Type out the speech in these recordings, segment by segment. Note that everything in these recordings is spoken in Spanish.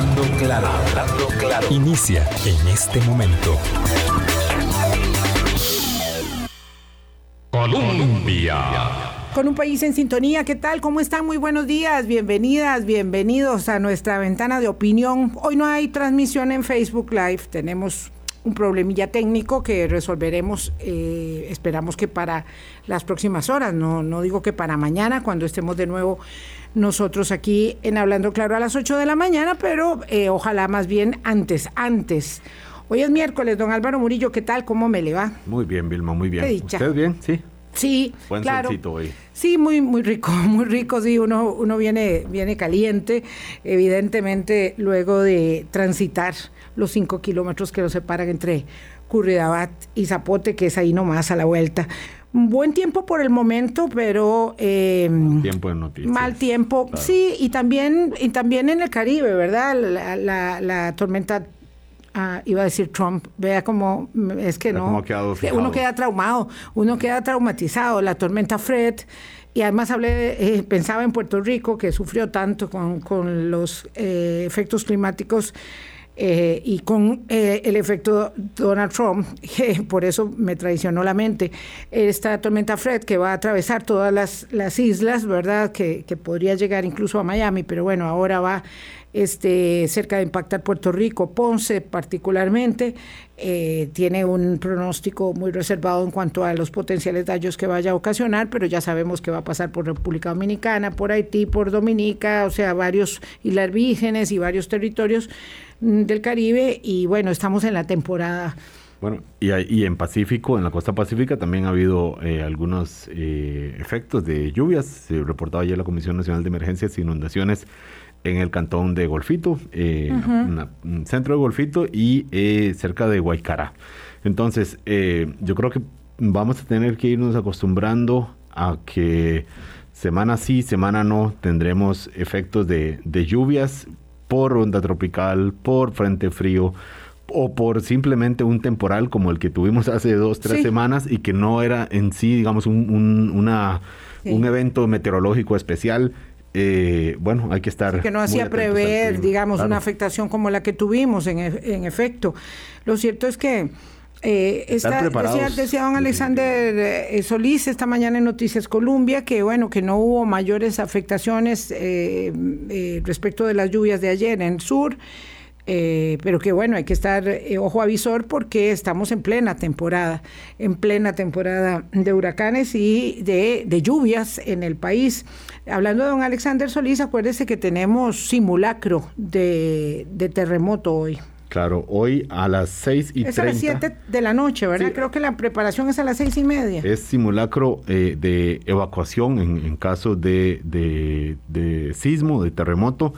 Hablando claro, hablando claro. Inicia en este momento. Colombia. Con un país en sintonía, ¿qué tal? ¿Cómo están? Muy buenos días, bienvenidas, bienvenidos a nuestra ventana de opinión. Hoy no hay transmisión en Facebook Live, tenemos un problemilla técnico que resolveremos, eh, esperamos que para las próximas horas, no, no digo que para mañana, cuando estemos de nuevo nosotros aquí en Hablando Claro a las 8 de la mañana, pero eh, ojalá más bien antes, antes. Hoy es miércoles, don Álvaro Murillo, ¿qué tal? ¿Cómo me le va? Muy bien, Vilma, muy bien. ¿Usted bien? Sí. Sí, Buen claro. hoy. Sí, muy, muy rico, muy rico, sí, uno, uno viene, viene caliente, evidentemente luego de transitar los cinco kilómetros que nos separan entre Curridabat y Zapote, que es ahí nomás a la vuelta. Buen tiempo por el momento, pero eh, Tiempo de noticias. mal tiempo, Claro. sí, y también, y también en el Caribe, ¿verdad? La, la- la tormenta, ah, iba a decir Trump, vea cómo mm, es que no. cómo ha quedado que fijado. uno queda traumado, uno queda traumatizado. La tormenta Fred, y además hablé, eh, pensaba en Puerto Rico, que sufrió tanto con, con los eh, efectos climáticos. Eh, y con eh, el efecto Donald Trump, que por eso me traicionó la mente, esta tormenta Fred que va a atravesar todas las, las islas, ¿verdad? Que podría llegar incluso a Miami, pero bueno, ahora va este, cerca de impactar Puerto Rico, Ponce particularmente, eh, tiene un pronóstico muy reservado en cuanto a los potenciales daños que vaya a ocasionar, pero ya sabemos que va a pasar por República Dominicana, por Haití, por Dominica, o sea, varios islas vírgenes y varios territorios mm, del Caribe, y bueno, estamos en la temporada. Bueno, y, en Pacífico, en la costa pacífica, también ha habido eh, algunos eh, efectos de lluvias. Se reportaba ayer la Comisión Nacional de Emergencias e Inundaciones en el cantón de Golfito, eh, una- un centro de Golfito y eh, cerca de Guaycará. Entonces, eh, yo creo que vamos a tener que irnos acostumbrando a que semana sí, semana no, tendremos efectos de, de lluvias por onda tropical, por frente frío o por simplemente un temporal como el que tuvimos hace dos, tres Sí. semanas y que no era en sí, digamos, un, un- una, Sí. un evento meteorológico especial. Eh, bueno, hay que estar... que no hacía prever, digamos, Claro. una afectación como la que tuvimos, en, e- en efecto. Lo cierto es que eh, esta- decía, decía don Alexander eh, Solís esta mañana en Noticias Colombia que bueno que no hubo mayores afectaciones eh, eh, respecto de las lluvias de ayer en el sur. Eh, pero que bueno, hay que estar ojo avisor porque estamos en plena temporada, en plena temporada de huracanes y de, de lluvias en el país. Hablando de don Alexander Solís, acuérdese que tenemos simulacro de, de terremoto hoy. Claro, hoy a las 6 y Es a 30 las 7 de la noche, ¿verdad? Sí. Creo que la preparación es a las seis y media. es simulacro eh, de evacuación en, en caso de, de- de sismo, de terremoto.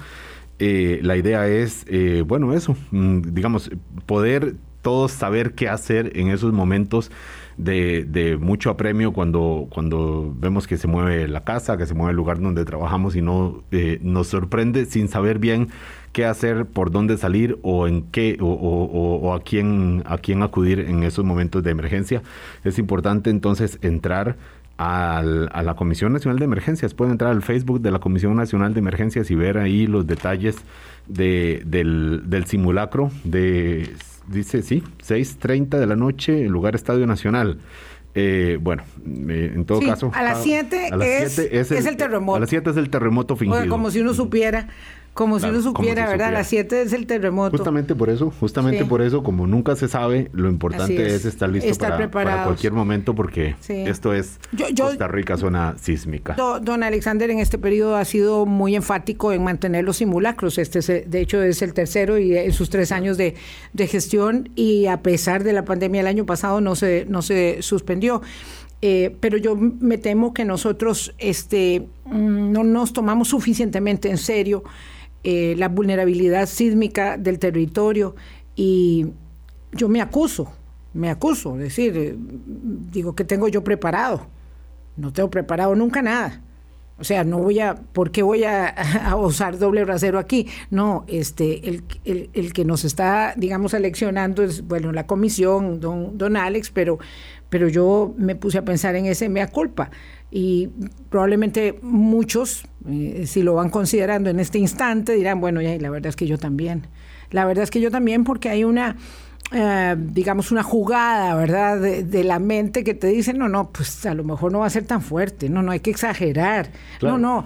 Eh, la idea es, eh, bueno, eso, mm, digamos, poder todos saber qué hacer en esos momentos de, de mucho apremio cuando, cuando vemos que se mueve la casa, que se mueve el lugar donde trabajamos y no eh, nos sorprende sin saber bien qué hacer, por dónde salir o en qué o, o- o- a quién a quién acudir en esos momentos de emergencia. Es importante entonces entrar al- a la Comisión Nacional de Emergencias. Pueden entrar al Facebook de la Comisión Nacional de Emergencias y ver ahí los detalles de- del, del simulacro de, dice, sí, 6.30 de la noche, el lugar Estadio Nacional. Eh, bueno, eh, en todo Sí, caso... a las cada- siete a las es- es el terremoto. A las 7 es el terremoto fingido. Como si uno supiera, como Claro, si uno supiera, si ¿verdad? A las 7 es el terremoto. Justamente por eso, justamente Sí. por eso, como nunca se sabe, lo importante es, es, estar listo estar para, cualquier momento porque Sí. esto es Yo- yo- Costa Rica, zona sísmica. Do- Don Alexander en este periodo ha sido muy enfático en mantener los simulacros. Este, es, de hecho, es el tercero y en sus tres años de, de gestión y a pesar de la pandemia el año pasado no se, no se suspendió. Eh, pero yo me temo que nosotros este, mm, no nos tomamos suficientemente en serio eh, la vulnerabilidad sísmica del territorio y yo me acuso, me acuso, es decir, eh, digo que tengo yo preparado. No tengo preparado nunca nada. O sea, no voy a, ¿por qué voy a, a usar doble rasero aquí? No, este, el, el- el que nos está, digamos, seleccionando es, bueno, la comisión, don, don Alex, pero, pero yo me puse a pensar en ese mea culpa. Y probablemente muchos, eh, si lo van considerando en este instante, dirán, bueno, ya, la verdad es que yo también. La verdad es que yo también porque hay una, eh, digamos, una jugada, ¿verdad?, de, la mente que te dice, no, no, pues a lo mejor no va a ser tan fuerte, no, no hay que exagerar, no, no.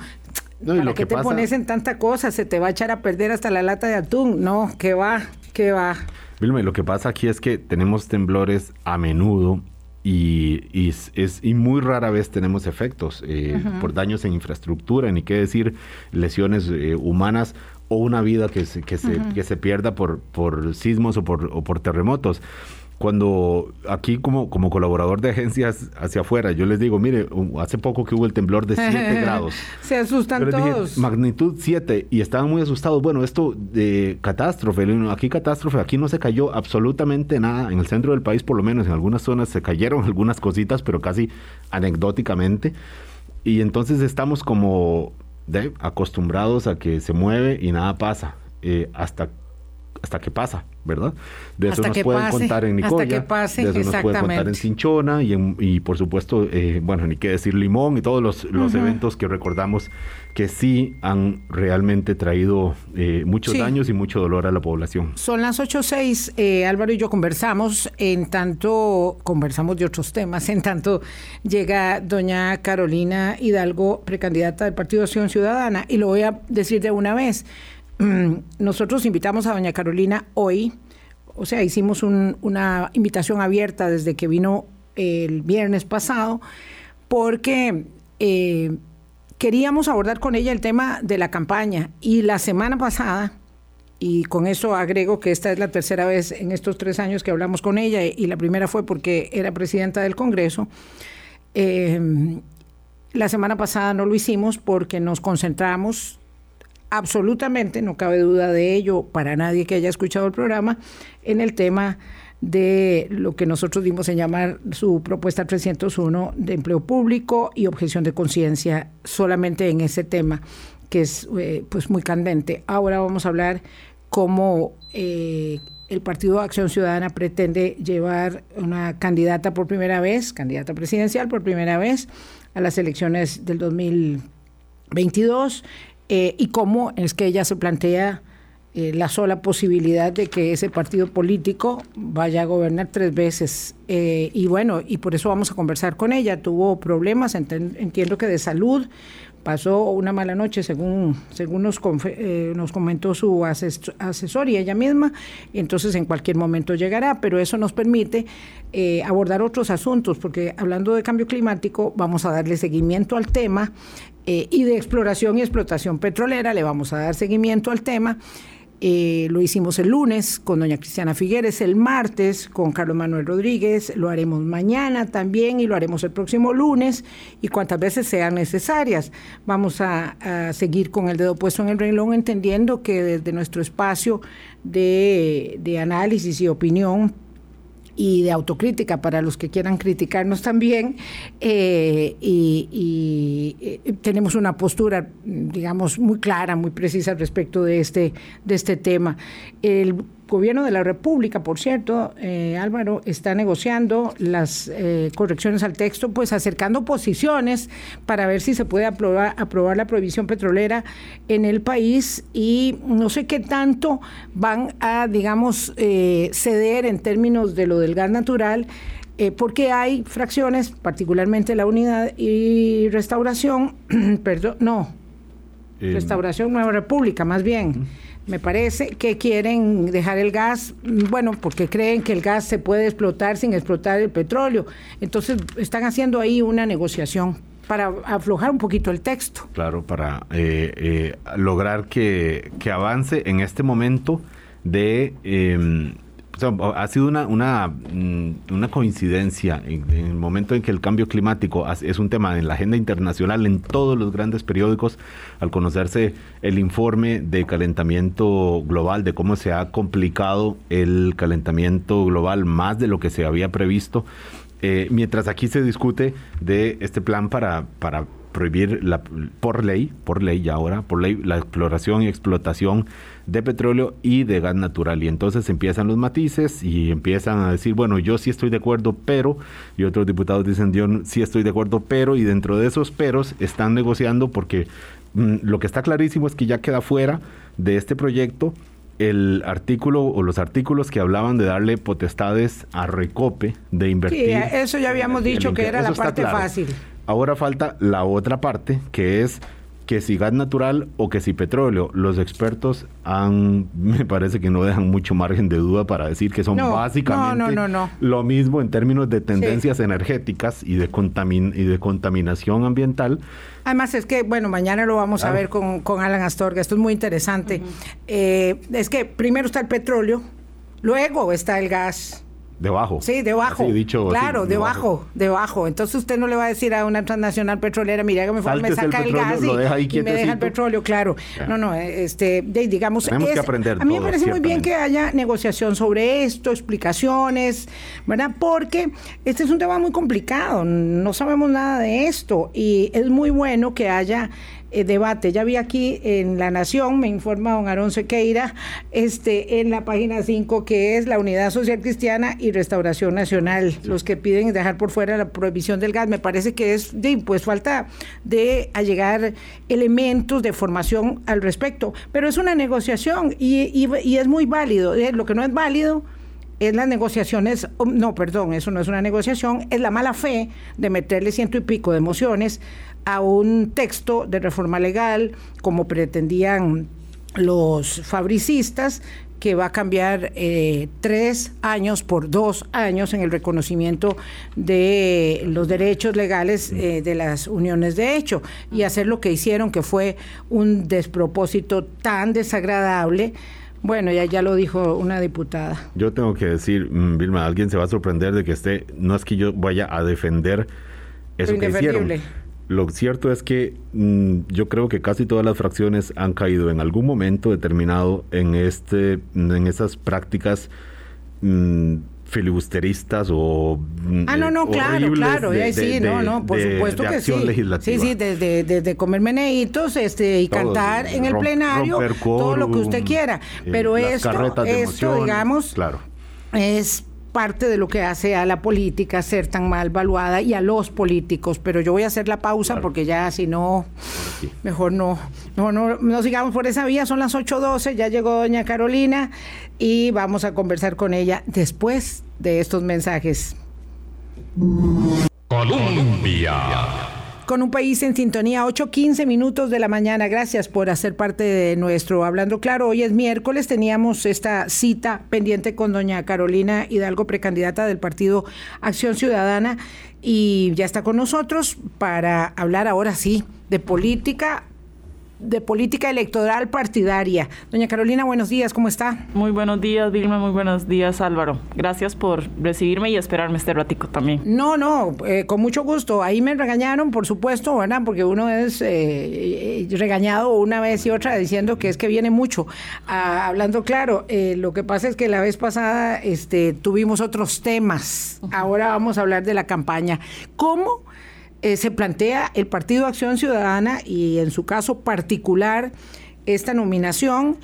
No, ¿Para qué te pones en tanta cosa? Se te va a echar a perder hasta la lata de atún. No, que va, que va. Vilma, lo que pasa aquí es que tenemos temblores a menudo y, es, y muy rara vez tenemos efectos eh, por daños en infraestructura, ni qué decir lesiones eh, humanas o una vida que se, que se, que se pierda por, por sismos o por, o por terremotos cuando aquí como, como colaborador de agencias hacia afuera, yo les digo, mire, hace poco que hubo el temblor de 7 grados. Se asustan todos. magnitud 7 y estaban muy asustados. Bueno, esto de catástrofe, aquí catástrofe, aquí no se cayó absolutamente nada. En el centro del país, por lo menos, en algunas zonas se cayeron algunas cositas, pero casi anecdóticamente. Y entonces estamos como acostumbrados a que se mueve y nada pasa. Eh, hasta hasta que pasa, ¿verdad? De eso nos pueden contar en Nicoya, hasta que pase, de eso nos pueden contar en Cinchona y, y por supuesto, eh, bueno, ni qué decir Limón y todos los, los eventos que recordamos que sí han realmente traído eh, muchos daños y mucho dolor a la población. Son las 8.06, eh, Álvaro y yo conversamos, en tanto conversamos de otros temas, en tanto llega doña Carolina Hidalgo, precandidata del Partido Acción Ciudadana, y lo voy a decir de una vez. Nosotros invitamos a doña Carolina hoy, o sea, hicimos una invitación abierta desde que vino el viernes pasado, porque eh, queríamos abordar con ella el tema de la campaña. Y la semana pasada, y con eso agrego que esta es la tercera vez en estos tres años que hablamos con ella, y la primera fue porque era presidenta del Congreso, eh, la semana pasada no lo hicimos porque nos concentramos absolutamente, no cabe duda de ello para nadie que haya escuchado el programa, en el tema de lo que nosotros dimos en llamar su propuesta 301 de empleo público y objeción de conciencia solamente en ese tema que es eh, pues muy candente. Ahora vamos a hablar cómo eh, el Partido Acción Ciudadana pretende llevar una candidata por primera vez, candidata presidencial por primera vez a las elecciones del 2022 eh, y cómo es que ella se plantea eh, la sola posibilidad de que ese partido político vaya a gobernar tres veces. Eh, y bueno, y por eso vamos a conversar con ella. Tuvo problemas, entiendo que de salud, pasó una mala noche, según, según nos, nos comentó su asesor y ella misma, entonces en cualquier momento llegará, pero eso nos permite abordar otros asuntos, porque hablando de cambio climático, vamos a darle seguimiento al tema eh, y de exploración y explotación petrolera. Le vamos a dar seguimiento al tema. Eh, lo hicimos el lunes con doña Cristiana Figueres, el martes con Carlos Manuel Rodríguez, lo haremos mañana también y lo haremos el próximo lunes y cuantas veces sean necesarias. Vamos a, seguir con el dedo puesto en el renglón entendiendo que desde nuestro espacio de análisis y opinión y de autocrítica para los que quieran criticarnos también. Eh, y, eh, tenemos una postura, digamos, muy clara, muy precisa respecto de este, de este tema. El gobierno de la República, por cierto, eh, Álvaro, está negociando las eh, correcciones al texto, pues acercando posiciones para ver si se puede aprobar, aprobar la prohibición petrolera en el país y no sé qué tanto van a, digamos, eh, ceder en términos de lo del gas natural. porque hay fracciones, particularmente la unidad y restauración, perdón, no, restauración Nueva República, más bien me parece, que quieren dejar el gas, bueno, porque creen que el gas se puede explotar sin explotar el petróleo. Entonces están haciendo ahí una negociación para aflojar un poquito el texto. Claro, para eh, eh, lograr que, que, avance en este momento de ha sido una, una, mm, coincidencia en, el momento en que el cambio climático es un tema en la agenda internacional, en todos los grandes periódicos, al conocerse el informe de calentamiento global, de cómo se ha complicado el calentamiento global más de lo que se había previsto, eh, mientras aquí se discute de este plan para, para prohibir la, por ley, por ley ya ahora, por ley, la exploración y explotación de petróleo y de gas natural. Y entonces empiezan los matices y empiezan a decir, bueno, yo sí estoy de acuerdo, pero, y otros diputados dicen, yo sí estoy de acuerdo, pero, y dentro de esos peros están negociando porque mm, lo que está clarísimo es que ya queda fuera de este proyecto el artículo o los artículos que hablaban de darle potestades a Recope de invertir. Sí, eso ya habíamos dicho que era la parte fácil. Ahora falta la otra parte, que es que si gas natural o que si petróleo, los expertos han, me parece que no dejan mucho margen de duda para decir que son básicamente lo mismo en términos de tendencias energéticas y de, y de contaminación ambiental. Además es que, bueno, mañana lo vamos a ver con, con, Alan Astorga, esto es muy interesante. Eh, es que primero está el petróleo, luego está el gas Debajo. Sí, debajo. dicho, claro, debajo, debajo, Entonces usted no le va a decir a una transnacional petrolera, mira, que me, me saca el, gas y, me deja el petróleo, claro. No, no, este, digamos, Tenemos que aprender a mí me parece muy bien que haya negociación sobre esto, explicaciones, ¿verdad? Porque este es un tema muy complicado, no sabemos nada de esto y es muy bueno que haya eh, debate. Ya vi aquí en La Nación, me informa don Aarón Sequeira, este, en la página 5, que es la Unidad Social Cristiana y Restauración Nacional, los que piden dejar por fuera la prohibición del gas. Me parece que es de, pues falta de allegar elementos de formación al respecto, pero es una negociación y, y es muy válido. Eh, lo que no es válido es las negociaciones, no, perdón, eso no es una negociación, es la mala fe de meterle ciento y pico de emociones a un texto de reforma legal como pretendían los fabricistas que va a cambiar eh, tres años por dos años en el reconocimiento de los derechos legales eh, de las uniones de hecho y hacer lo que hicieron que fue un despropósito tan desagradable. Bueno, ya, ya lo dijo una diputada. Yo tengo que decir, mm, Vilma, alguien se va a sorprender de que esté, no es que yo vaya a defender eso que hicieron lo cierto es que mm, yo creo que casi todas las fracciones han caído en algún momento determinado en este, en esas prácticas mm, filibusteristas o mm, ah no no eh, claro claro sí no no por supuesto que sí. sí sí desde, desde comer meneitos este y cantar en el plenario todo lo que usted quiera. eh, pero esto esto digamos claro. es parte de lo que hace a la política ser tan mal valuada y a los políticos. Pero yo voy a hacer la pausa porque ya si no, mejor no, no, no, no sigamos por esa vía. Son las 8.12, ya llegó doña Carolina y vamos a conversar con ella después de estos mensajes. Colombia con un país en sintonía, 8.15 minutos de la mañana. Gracias por hacer parte de nuestro Hablando Claro. Hoy es miércoles, teníamos esta cita pendiente con doña Carolina Hidalgo, precandidata del Partido Acción Ciudadana, y ya está con nosotros para hablar ahora sí de política de política electoral partidaria. Doña Carolina, buenos días, ¿cómo está? Muy buenos días, Vilma, muy buenos días, Álvaro. Gracias por recibirme y esperarme este ratico también. No, no, eh, con mucho gusto. Ahí me regañaron, por supuesto, ¿verdad? Porque uno es eh, regañado una vez y otra diciendo que es que viene mucho. Ah, hablando claro, eh, lo que pasa es que la vez pasada este, tuvimos otros temas. Ahora vamos a hablar de la campaña. ¿Cómo? Eh, se plantea el Partido Acción Ciudadana y en su caso particular esta nominación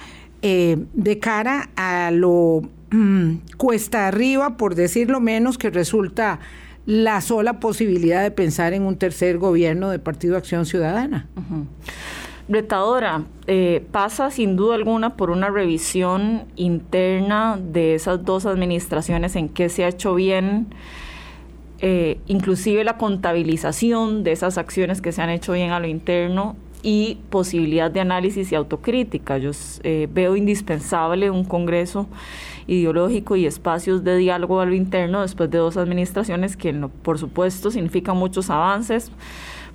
eh, de cara a lo mm, cuesta arriba, por decirlo menos, que resulta la sola posibilidad de pensar en un tercer gobierno de Partido Acción Ciudadana. Eh, pasa sin duda alguna por una revisión interna de esas dos administraciones en qué se ha hecho bien, eh, inclusive la contabilización de esas acciones que se han hecho bien a lo interno y posibilidad de análisis y autocrítica. Yo eh, veo indispensable un congreso ideológico y espacios de diálogo a lo interno después de dos administraciones que por supuesto significan muchos avances,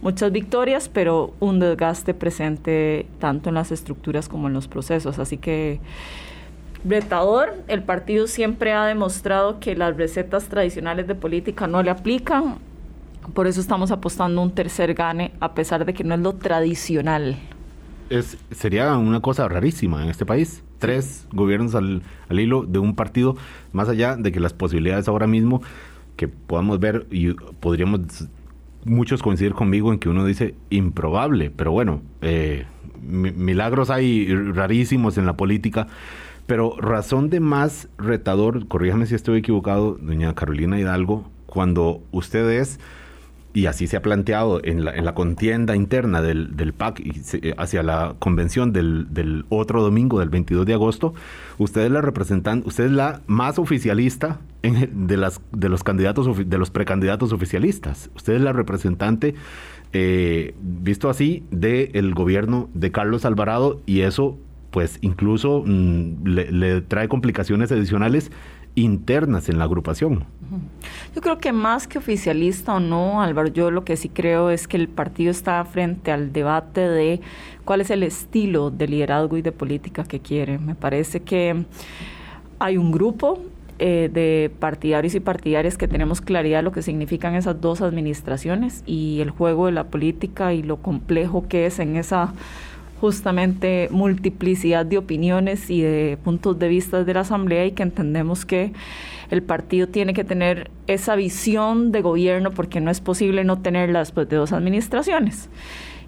muchas victorias, pero un desgaste presente tanto en las estructuras como en los procesos. Así que retador. El partido siempre ha demostrado que las recetas tradicionales de política no le aplican. Por eso estamos apostando un tercer gane, a pesar de que no es lo tradicional. Es, sería una cosa rarísima en este país. Tres gobiernos al, al hilo de un partido, más allá de que las posibilidades ahora mismo que podamos ver y podríamos muchos coinciden conmigo en que uno dice improbable, pero bueno, eh, milagros hay rarísimos en la política. Pero razón de más retador, corríjame si estoy equivocado, doña Carolina Hidalgo, cuando usted es y así se ha planteado en la, en la contienda interna del, del PAC y eh, hacia la convención del, del, otro domingo, del 22 de agosto, usted es la representante, usted es la más oficialista en, de, las, de los candidatos, de los precandidatos oficialistas. Usted es la representante, eh, visto así, del gobierno de Carlos Alvarado y eso pues incluso mm, le, trae complicaciones adicionales internas en la agrupación. Yo creo que más que oficialista o no, Álvaro, yo lo que sí creo es que el partido está frente al debate de cuál es el estilo de liderazgo y de política que quiere. Me parece que hay un grupo eh, de partidarios y partidarias que tenemos claridad de lo que significan esas dos administraciones y el juego de la política y lo complejo que es en esa justamente multiplicidad de opiniones y de puntos de vista de la Asamblea y que entendemos que el partido tiene que tener esa visión de gobierno porque no es posible no tenerla después de dos administraciones.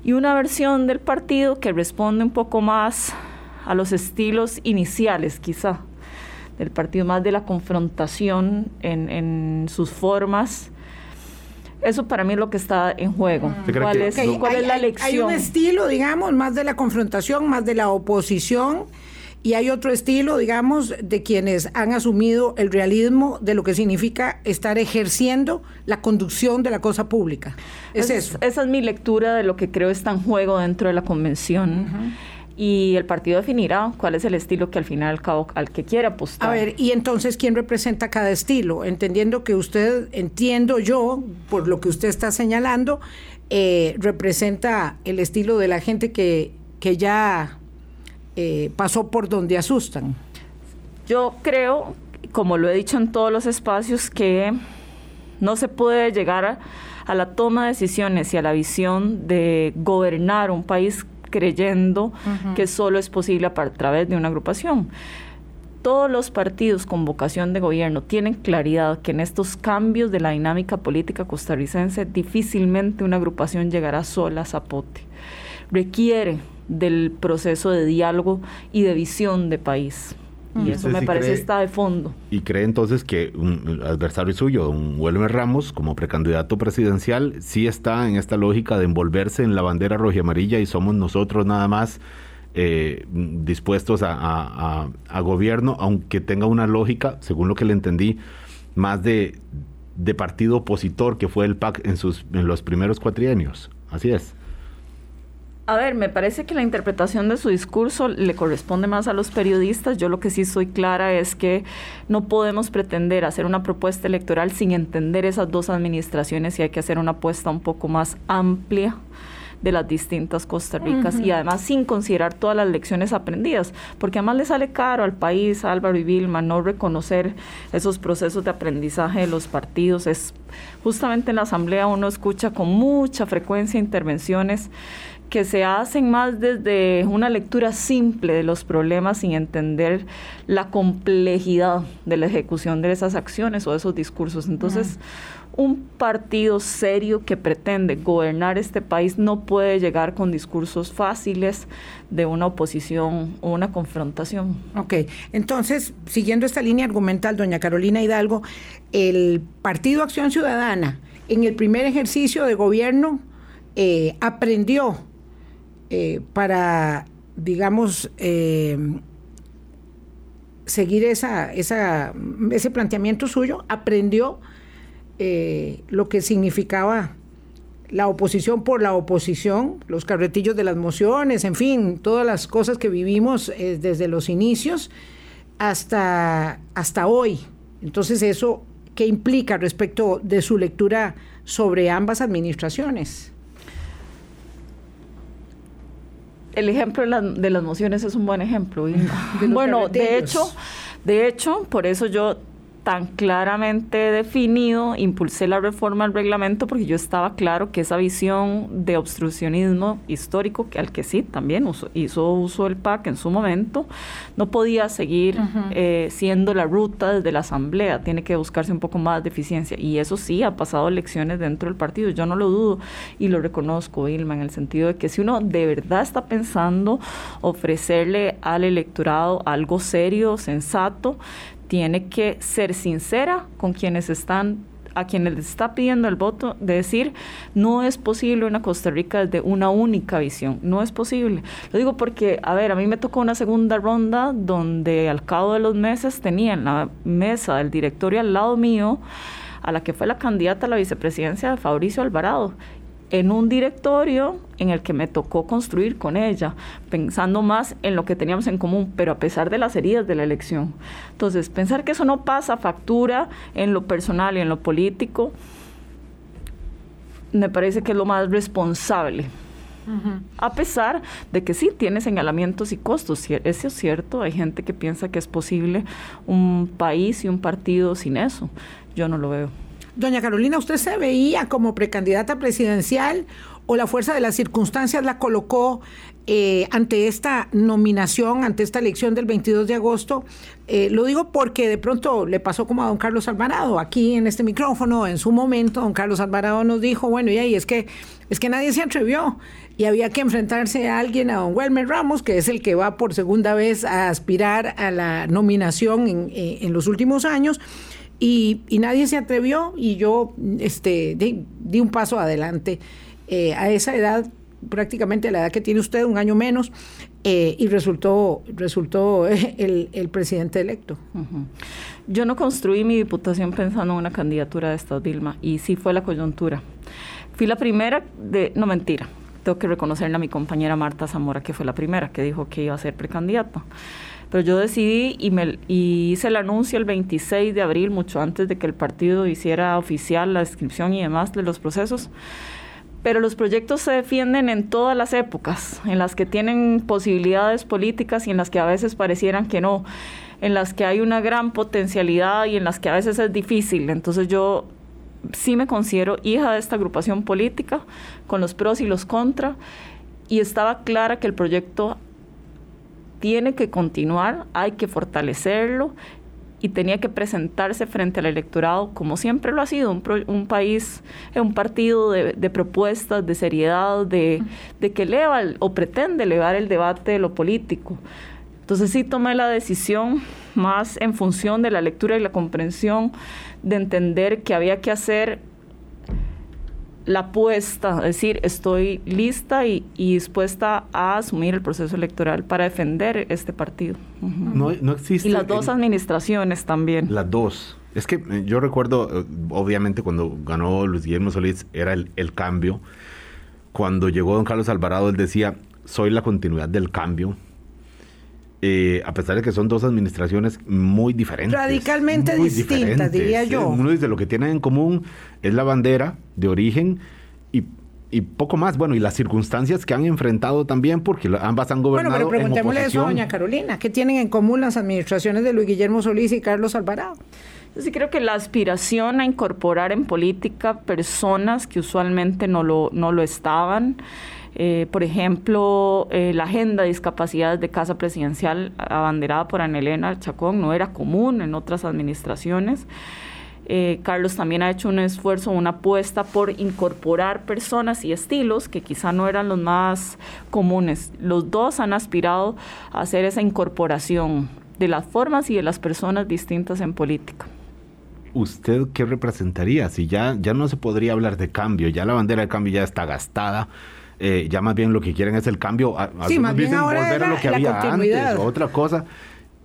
Y una versión del partido que responde un poco más a los estilos iniciales quizá del partido, más de la confrontación en, en sus formas eso para mí es lo que está en juego. ¿Cuál, es, la lección? Hay un estilo, digamos, más de la confrontación, más de la oposición, y hay otro estilo, digamos, de quienes han asumido el realismo de lo que significa estar ejerciendo la conducción de la cosa pública. Es eso. Esa es mi lectura de lo que creo está en juego dentro de la convención y el partido definirá cuál es el estilo que al final al cabo al que quiera apostar. A ver, y entonces quién representa cada estilo, entendiendo que usted, entiendo yo, por lo que usted está señalando, eh, representa el estilo de la gente que, que ya eh, pasó por donde asustan. Yo creo, como lo he dicho en todos los espacios, que no se puede llegar a, a la toma de decisiones y a la visión de gobernar un país creyendo que solo es posible a través de una agrupación. Todos los partidos con vocación de gobierno tienen claridad que en estos cambios de la dinámica política costarricense difícilmente una agrupación llegará sola a Zapote. Requiere del proceso de diálogo y de visión de país. Y eso me parece está de fondo. ¿Y cree entonces que un adversario suyo, un Wilmer Ramos, como precandidato presidencial, sí está en esta lógica de envolverse en la bandera roja y amarilla y somos nosotros nada más eh, dispuestos a, gobierno, aunque tenga una lógica, según lo que le entendí, más de, de partido opositor que fue el PAC en, sus, en los primeros cuatrienios? Así es. A ver, me parece que la interpretación de su discurso le corresponde más a los periodistas. Yo lo que sí soy clara es que no podemos pretender hacer una propuesta electoral sin entender esas dos administraciones y hay que hacer una apuesta un poco más amplia de las distintas Costa Ricas y además sin considerar todas las lecciones aprendidas, porque además le sale caro al país, Álvaro y Vilma, no reconocer esos procesos de aprendizaje de los partidos. Es justamente en la Asamblea uno escucha con mucha frecuencia intervenciones que se hacen más desde una lectura simple de los problemas sin entender la complejidad de la ejecución de esas acciones o de esos discursos. Entonces, un partido serio que pretende gobernar este país no puede llegar con discursos fáciles de una oposición o una confrontación. Ok, entonces, siguiendo esta línea argumental, doña Carolina Hidalgo, el Partido Acción Ciudadana en el primer ejercicio de gobierno eh, aprendió eh, para, digamos, eh, seguir esa, esa, ese planteamiento suyo, aprendió eh, lo que significaba la oposición por la oposición, los carretillos de las mociones, en fin, todas las cosas que vivimos desde los inicios hasta, hasta hoy. Entonces, ¿eso qué implica respecto de su lectura sobre ambas administraciones? El ejemplo de, las mociones es un buen ejemplo. bueno, de hecho, de hecho, por eso yo tan claramente definido, impulsé la reforma al reglamento porque yo estaba claro que esa visión de obstruccionismo histórico, que al que sí también hizo uso el PAC en su momento, no podía seguir eh, siendo la ruta desde la Asamblea, tiene que buscarse un poco más de eficiencia. Y eso sí, ha pasado elecciones dentro del partido, yo no lo dudo y lo reconozco, Ilma, en el sentido de que si uno de verdad está pensando ofrecerle al electorado algo serio, sensato, tiene que ser sincera con quienes están a quienes les está pidiendo el voto, de decir, no es posible una Costa Rica desde una única visión, no es posible. Lo digo porque, a ver, a mí me tocó una segunda ronda donde al cabo de los meses tenía en la mesa del directorio al lado mío a la que fue la candidata a la vicepresidencia de Fabricio Alvarado en un directorio en el que me tocó construir con ella, pensando más en lo que teníamos en común, pero a pesar de las heridas de la elección. Entonces, pensar que eso no pasa factura en lo personal y en lo político, me parece que es lo más responsable. A pesar de que sí tiene señalamientos y costos, eso es cierto, hay gente que piensa que es posible un país y un partido sin eso. Yo no lo veo. Doña Carolina, ¿usted se veía como precandidata presidencial o la fuerza de las circunstancias la colocó eh, ante esta nominación, ante esta elección del 22 de agosto? Eh, lo digo porque de pronto le pasó como a don Carlos Alvarado, aquí en este micrófono, en su momento, don Carlos Alvarado nos dijo, bueno, y ahí es que, es que nadie se atrevió y había que enfrentarse a alguien, a don Welmer Ramos, que es el que va por segunda vez a aspirar a la nominación en, eh, en los últimos años. Y, nadie se atrevió y yo este, di, un paso adelante. Eh, a esa edad, prácticamente la edad que tiene usted, un año menos, eh, y resultó, resultó el, presidente electo. Yo no construí mi diputación pensando en una candidatura de estas, Vilma, y sí fue la coyuntura. Fui la primera de, no mentira, tengo que reconocerle a mi compañera Marta Zamora, que fue la primera que dijo que iba a ser precandidata. Pero yo decidí y, hice el anuncio el 26 de abril, mucho antes de que el partido hiciera oficial la inscripción y demás de los procesos. Pero los proyectos se defienden en todas las épocas, en las que tienen posibilidades políticas y en las que a veces parecieran que no, en las que hay una gran potencialidad y en las que a veces es difícil. Entonces yo sí me considero hija de esta agrupación política, con los pros y los contras, y estaba clara que el proyecto tiene que continuar, hay que fortalecerlo y tenía que presentarse frente al electorado como siempre lo ha sido, un, país, un partido de, propuestas, de seriedad, de, de, que eleva o pretende elevar el debate de lo político. Entonces sí tomé la decisión más en función de la lectura y la comprensión de entender que había que hacer la apuesta, es decir, estoy lista y, dispuesta a asumir el proceso electoral para defender este partido. no, no, existe. Y las dos administraciones también. Las dos. Es que eh, yo recuerdo, eh, obviamente, cuando ganó Luis Guillermo Solís, era el, el cambio. Cuando llegó don Carlos Alvarado, él decía, soy la continuidad del cambio eh, a pesar de que son dos administraciones muy diferentes. Radicalmente distintas, diría yo. Uno dice lo que tienen en común es la bandera de origen y, poco más. Bueno, y las circunstancias que han enfrentado también, porque ambas han gobernado. Bueno, pero preguntémosle eso a doña Carolina. ¿Qué tienen en común las administraciones de Luis Guillermo Solís y Carlos Alvarado? Yo sí creo que la aspiración a incorporar en política personas que usualmente no lo, no lo estaban. Eh, por ejemplo, eh, la agenda de discapacidades de Casa Presidencial abanderada por Anelena Chacón no era común en otras administraciones. Eh, Carlos también ha hecho un esfuerzo, una apuesta por incorporar personas y estilos que quizá no eran los más comunes. Los dos han aspirado a hacer esa incorporación de las formas y de las personas distintas en política. ¿Usted qué representaría? Si ya, ya no se podría hablar de cambio, ya la bandera de cambio ya está gastada, eh, ya más bien lo que quieren es el cambio. A, sí, más bien ahora volver a lo que había antes otra cosa.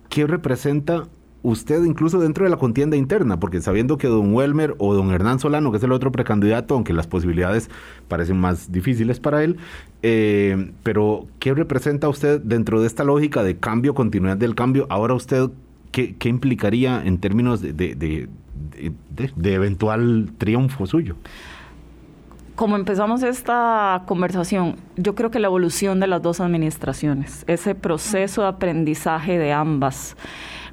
¿Qué representa usted incluso dentro de la contienda interna? Porque sabiendo que don Welmer o don Hernán Solano, que es el otro precandidato, aunque las posibilidades parecen más difíciles para él, eh, pero ¿qué representa usted dentro de esta lógica de cambio, continuidad del cambio? Ahora usted, ¿qué, qué implicaría en términos de, de, de, de eventual triunfo suyo? Como empezamos esta conversación, yo creo que la evolución de las dos administraciones, ese proceso de aprendizaje de ambas,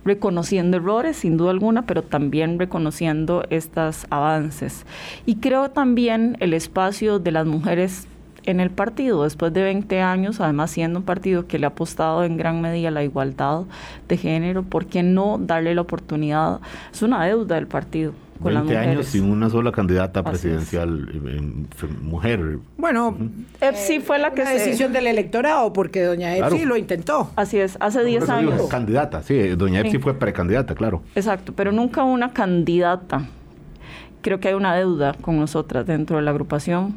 reconociendo errores, sin duda alguna, pero también reconociendo estos avances. Y creo también el espacio de las mujeres en el partido, después de 20 años, además siendo un partido que le ha apostado en gran medida a la igualdad de género, ¿por qué no darle la oportunidad? Es una deuda del partido. Con 20 años sin una sola candidata presidencial mujer. Bueno, EFSI fue la que se... decisión del electorado, porque doña Epsi lo intentó. Así es, hace 10 años. candidata, sí, doña Epsi fue precandidata, claro. Exacto, pero nunca una candidata. Creo que hay una deuda con nosotras dentro de la agrupación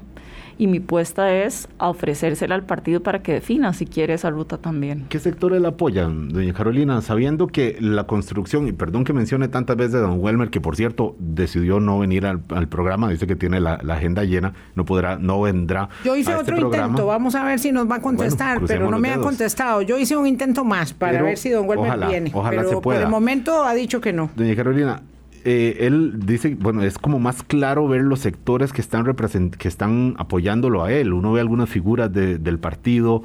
y mi puesta es a ofrecérsela al partido para que defina si quiere esa ruta también. ¿Qué sectores la apoyan, doña Carolina? Sabiendo que la construcción, y perdón que mencione tantas veces a don Welmer, que por cierto decidió no venir al, programa, dice que tiene la, agenda llena, no podrá, no vendrá. Yo hice este otro intento, vamos a ver si nos va a contestar, pero no me ha contestado. Yo hice un intento más para ver si don Welmer viene, ojalá pero se pueda. por el momento ha dicho que no. Doña Carolina, eh, él dice, bueno, es como más claro ver los sectores que están, que están apoyándolo a él. Uno ve algunas figuras del partido,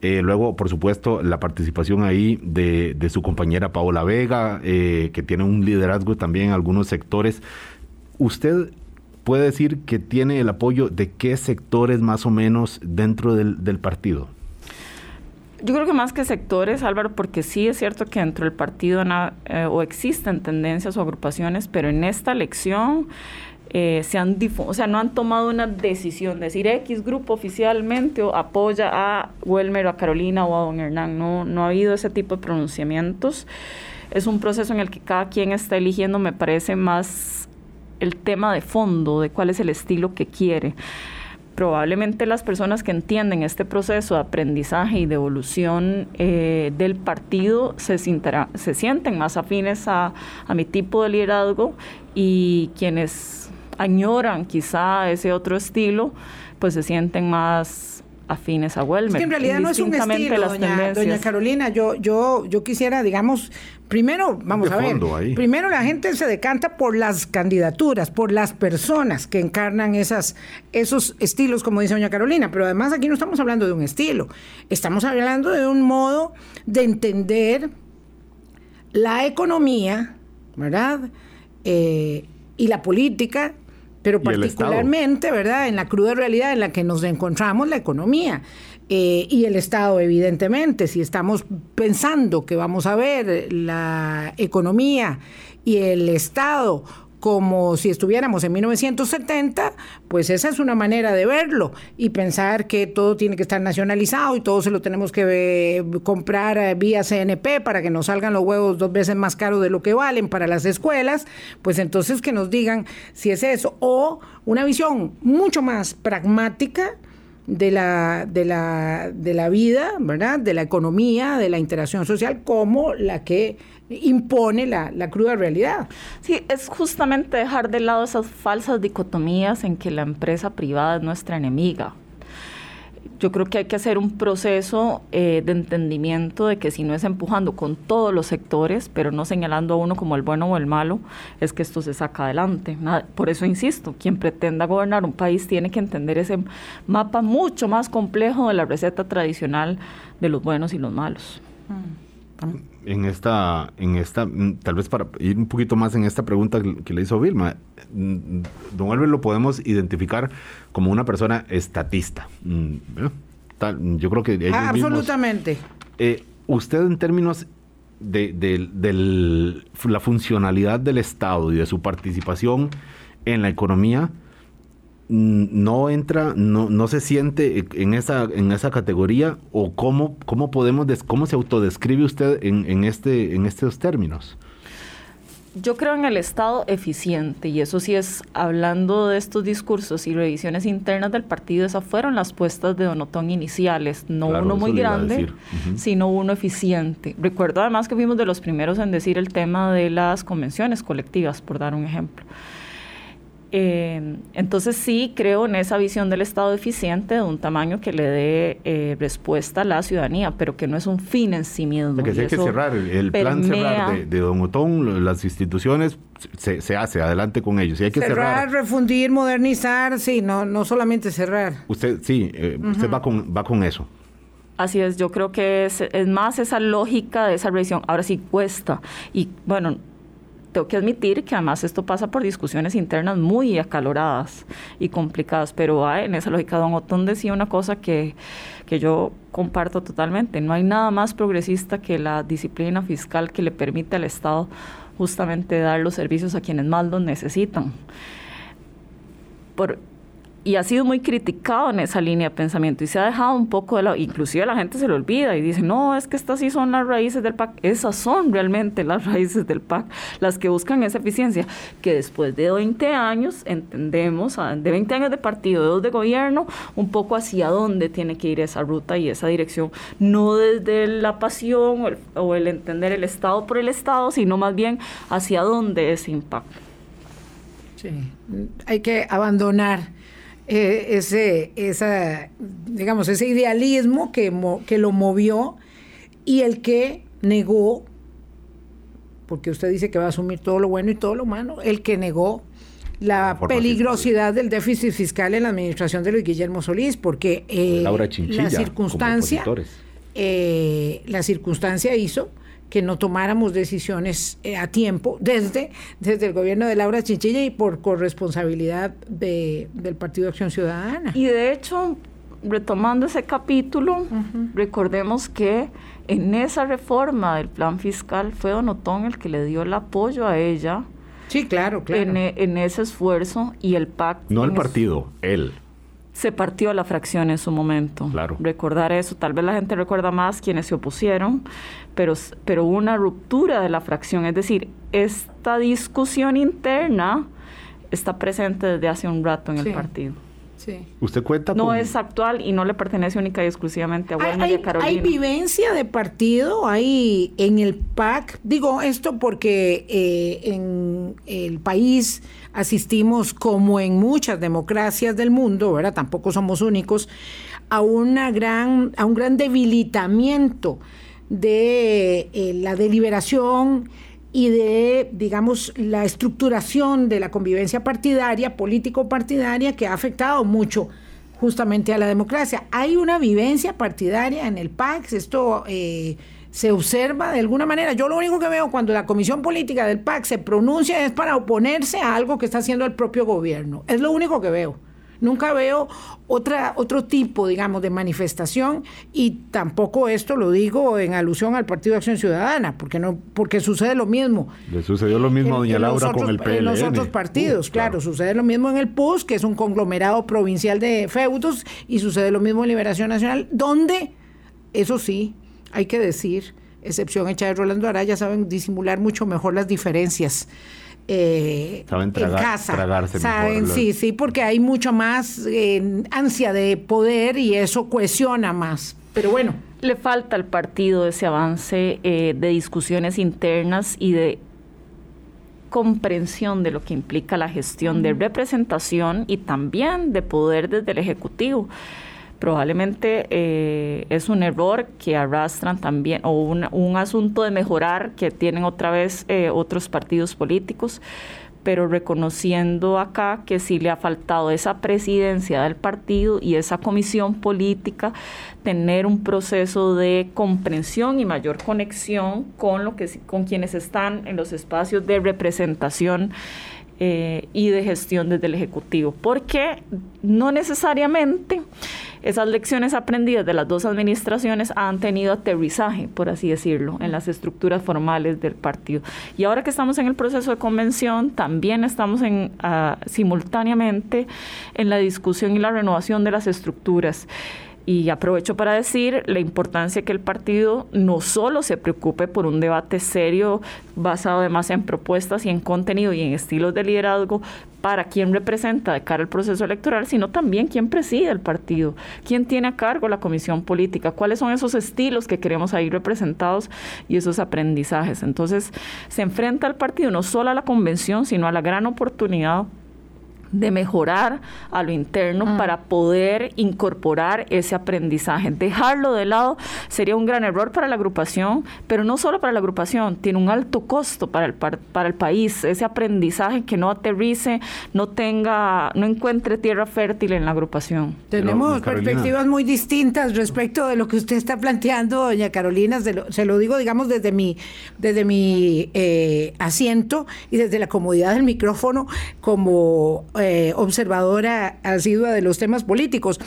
eh, luego, por supuesto, la participación ahí de, su compañera Paola Vega, eh, que tiene un liderazgo también en algunos sectores. ¿Usted puede decir que tiene el apoyo de qué sectores más o menos dentro del partido? Yo creo que más que sectores, Álvaro, porque sí es cierto que dentro del partido eh, o existen tendencias o agrupaciones, pero en esta elección eh, se han o sea, no han tomado una decisión de decir X grupo oficialmente o apoya a Welmer o a Carolina o a don Hernán. No, no ha habido ese tipo de pronunciamientos. Es un proceso en el que cada quien está eligiendo, me parece más el tema de fondo, de cuál es el estilo que quiere probablemente las personas que entienden este proceso de aprendizaje y de evolución eh, del partido se, se sienten más afines a, a, mi tipo de liderazgo y quienes añoran quizá ese otro estilo, pues se sienten más afines a Welmer. Es que en realidad no es un estilo, doña, Carolina. Yo, yo, yo quisiera, digamos, primero, vamos a ver, primero la gente se decanta por las candidaturas, por las personas que encarnan esas, esos estilos, como dice doña Carolina. Pero además aquí no estamos hablando de un estilo, estamos hablando de un modo de entender la economía, ¿verdad? Eh, y la política pero particularmente, ¿verdad?, en la cruda realidad en la que nos encontramos, la economía. Eh, y el Estado, evidentemente, si estamos pensando que vamos a ver la economía y el Estado como si estuviéramos en 1970, pues esa es una manera de verlo y pensar que todo tiene que estar nacionalizado y todo se lo tenemos que eh, comprar eh, vía CNP para que nos salgan los huevos dos veces más caros de lo que valen para las escuelas, pues entonces que nos digan si es eso o una visión mucho más pragmática de la, de la, de la vida, ¿verdad? De la economía, de la interacción social, como la que impone la, la, cruda realidad. Sí, es justamente dejar de lado esas falsas dicotomías en que la empresa privada es nuestra enemiga. Yo creo que hay que hacer un proceso eh, de entendimiento de que si no es empujando con todos los sectores, pero no señalando a uno como el bueno o el malo, es que esto se saca adelante. Por eso insisto, quien pretenda gobernar un país tiene que entender ese mapa mucho más complejo de la receta tradicional de los buenos y los malos. Mm en esta, en esta, mm, tal vez para ir un poquito más en esta pregunta que le hizo Vilma, mm, don Albert lo podemos identificar como una persona estatista. Mm, yo creo que... Absolutamente. Eh, usted en términos de, la funcionalidad del Estado y de su participación en la economía, no entra, no, no se siente en esa, en esa categoría o cómo, cómo podemos, cómo se autodescribe usted en, en, este, en estos términos? Yo creo en el Estado eficiente y eso sí es, hablando de estos discursos y revisiones internas del partido, esas fueron las puestas de Donotón iniciales, no uno muy grande, sino uno eficiente. Recuerdo además que fuimos de los primeros en decir el tema de las convenciones colectivas, por dar un ejemplo. Eh, entonces sí creo en esa visión del Estado eficiente de un tamaño que le dé eh, respuesta a la ciudadanía, pero que no es un fin en sí mismo. Porque si hay que cerrar, el, plan cerrar de, Don Otón, las instituciones, se, hace, adelante con ellos. hay que cerrar, refundir, modernizar, sí, no, no solamente cerrar. Usted, sí, eh, usted va con, va con eso. Así es, yo creo que es, es más esa lógica de esa revisión. Ahora sí cuesta. Y bueno, tengo que admitir que además esto pasa por discusiones internas muy acaloradas y complicadas, pero hay, en esa lógica Don Otón decía una cosa que, que yo comparto totalmente, no hay nada más progresista que la disciplina fiscal que le permite al Estado justamente dar los servicios a quienes más los necesitan. Por, y ha sido muy criticado en esa línea de pensamiento y se ha dejado un poco de lado, inclusive la gente se lo olvida y dice, no, es que estas sí son las raíces del PAC, esas son realmente las raíces del PAC, las que buscan esa eficiencia, que después de 20 años entendemos, ah, de 20 años de partido, de dos de gobierno, un poco hacia dónde tiene que ir esa ruta y esa dirección, no desde la pasión o el, o el entender el Estado por el Estado, sino más bien hacia dónde ese impacto. Sí, hay que abandonar eh, ese, esa, digamos, ese idealismo que, que lo movió y el que negó, porque usted dice que va a asumir todo lo bueno y todo lo malo, el que negó la peligrosidad del déficit fiscal en la administración de Luis Guillermo Solís, porque eh, la circunstancia, eh, la circunstancia hizo que no tomáramos decisiones eh, a tiempo desde, desde el gobierno de Laura Chinchilla y por corresponsabilidad de, del Partido Acción Ciudadana. Y de hecho, retomando ese capítulo, recordemos que en esa reforma del plan fiscal fue Don Otón el que le dio el apoyo a ella. Sí, claro, claro. En, en ese esfuerzo y el pacto. No el partido, él se partió la fracción en su momento. Claro. Recordar eso, tal vez la gente recuerda más quienes se opusieron, pero, pero hubo una ruptura de la fracción, es decir, esta discusión interna está presente desde hace un rato en el partido. ¿Usted cuenta? No es actual y no le pertenece única y exclusivamente a Wilmer y a Carolina. Hay vivencia de partido, hay en el PAC, digo esto porque eh, en el país asistimos, como en muchas democracias del mundo, ¿verdad? Tampoco somos únicos, a, una gran, a un gran debilitamiento de eh, la deliberación y de, digamos, la estructuración de la convivencia partidaria, político-partidaria, que ha afectado mucho justamente a la democracia. Hay una vivencia partidaria en el PAC, esto eh, se observa de alguna manera. Yo lo único que veo cuando la comisión política del PAC se pronuncia es para oponerse a algo que está haciendo el propio gobierno. Es lo único que veo. Nunca veo otra, otro tipo, digamos, de manifestación y tampoco esto lo digo en alusión al Partido de Acción Ciudadana, porque no, porque sucede lo mismo. Le sucedió lo mismo a doña Laura con el PLN. En los otros partidos, claro, sucede lo mismo en el PUS, que es un conglomerado provincial de feudos, y sucede lo mismo en Liberación Nacional, donde, eso sí, hay que decir, excepción hecha de Rolando Araya, saben disimular mucho mejor las diferencias eh, saben en casa. Tragarse saben, sí, sí, porque hay mucho más eh, ansia de poder y eso cohesiona más. Pero bueno. Le falta al partido ese avance eh, de discusiones internas y de comprensión de lo que implica la gestión de representación y también de poder desde el Ejecutivo probablemente eh, es un error que arrastran también, o un, asunto de mejorar que tienen otra vez eh, otros partidos políticos, pero reconociendo acá que sí le ha faltado esa presidencia del partido y esa comisión política, tener un proceso de comprensión y mayor conexión con, lo que, con quienes están en los espacios de representación eh, y de gestión desde el Ejecutivo, porque no necesariamente esas lecciones aprendidas de las dos administraciones han tenido aterrizaje, por así decirlo, en las estructuras formales del partido. Y ahora que estamos en el proceso de convención, también estamos ah, simultáneamente en la discusión y la renovación de las estructuras. Y aprovecho para decir la importancia que el partido no solo se preocupe por un debate serio basado además en propuestas y en contenido y en estilos de liderazgo para quién representa de cara al proceso electoral, sino también quién preside el partido, quién tiene a cargo la comisión política, cuáles son esos estilos que queremos ahí representados y esos aprendizajes. Entonces se enfrenta al partido no solo a la convención, sino a la gran oportunidad de mejorar a lo interno mm. para poder incorporar ese aprendizaje. Dejarlo de lado sería un gran error para la agrupación, pero no solo para la agrupación, tiene un alto costo para el, para el país, ese aprendizaje que no aterrice, no tenga, no encuentre tierra fértil en la agrupación. Tenemos perspectivas muy distintas respecto de lo que usted está planteando, doña Carolina, se lo, se lo digo, digamos, desde mi, desde mi eh, asiento y desde la comodidad del micrófono como... Eh, observadora asidua de los temas políticos.